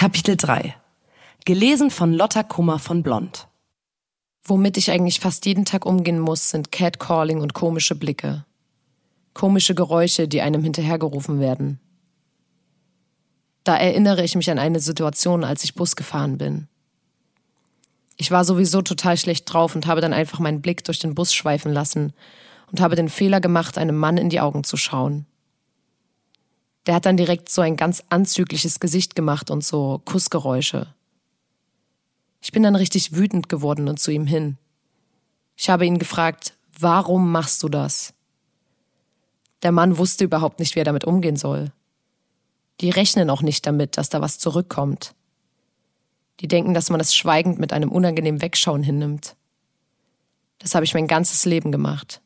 Kapitel 3 Gelesen von Lotta Kummer von Blond Womit ich eigentlich fast jeden Tag umgehen muss, sind Catcalling und komische Blicke. Komische Geräusche, die einem hinterhergerufen werden. Da erinnere ich mich an eine Situation, als ich Bus gefahren bin. Ich war sowieso total schlecht drauf und habe dann einfach meinen Blick durch den Bus schweifen lassen und habe den Fehler gemacht, einem Mann in die Augen zu schauen. Der hat dann direkt so ein ganz anzügliches Gesicht gemacht und so Kussgeräusche. Ich bin dann richtig wütend geworden und zu ihm hin. Ich habe ihn gefragt, warum machst du das? Der Mann wusste überhaupt nicht, wie er damit umgehen soll. Die rechnen auch nicht damit, dass da was zurückkommt. Die denken, dass man das schweigend mit einem unangenehmen Wegschauen hinnimmt. Das habe ich mein ganzes Leben gemacht.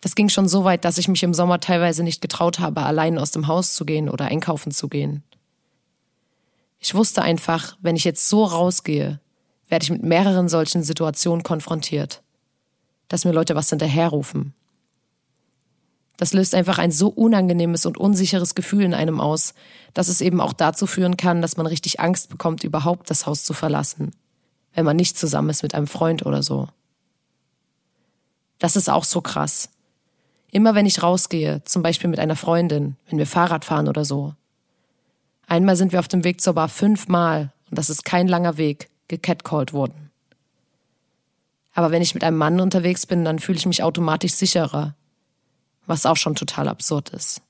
Das ging schon so weit, dass ich mich im Sommer teilweise nicht getraut habe, allein aus dem Haus zu gehen oder einkaufen zu gehen. Ich wusste einfach, wenn ich jetzt so rausgehe, werde ich mit mehreren solchen Situationen konfrontiert. Dass mir Leute was hinterherrufen. Das löst einfach ein so unangenehmes und unsicheres Gefühl in einem aus, dass es eben auch dazu führen kann, dass man richtig Angst bekommt, überhaupt das Haus zu verlassen, wenn man nicht zusammen ist mit einem Freund oder so. Das ist auch so krass. Immer wenn ich rausgehe, zum Beispiel mit einer Freundin, wenn wir Fahrrad fahren oder so. Einmal sind wir auf dem Weg zur Bar fünfmal, und das ist kein langer Weg, gecatcalled worden. Aber wenn ich mit einem Mann unterwegs bin, dann fühle ich mich automatisch sicherer, was auch schon total absurd ist.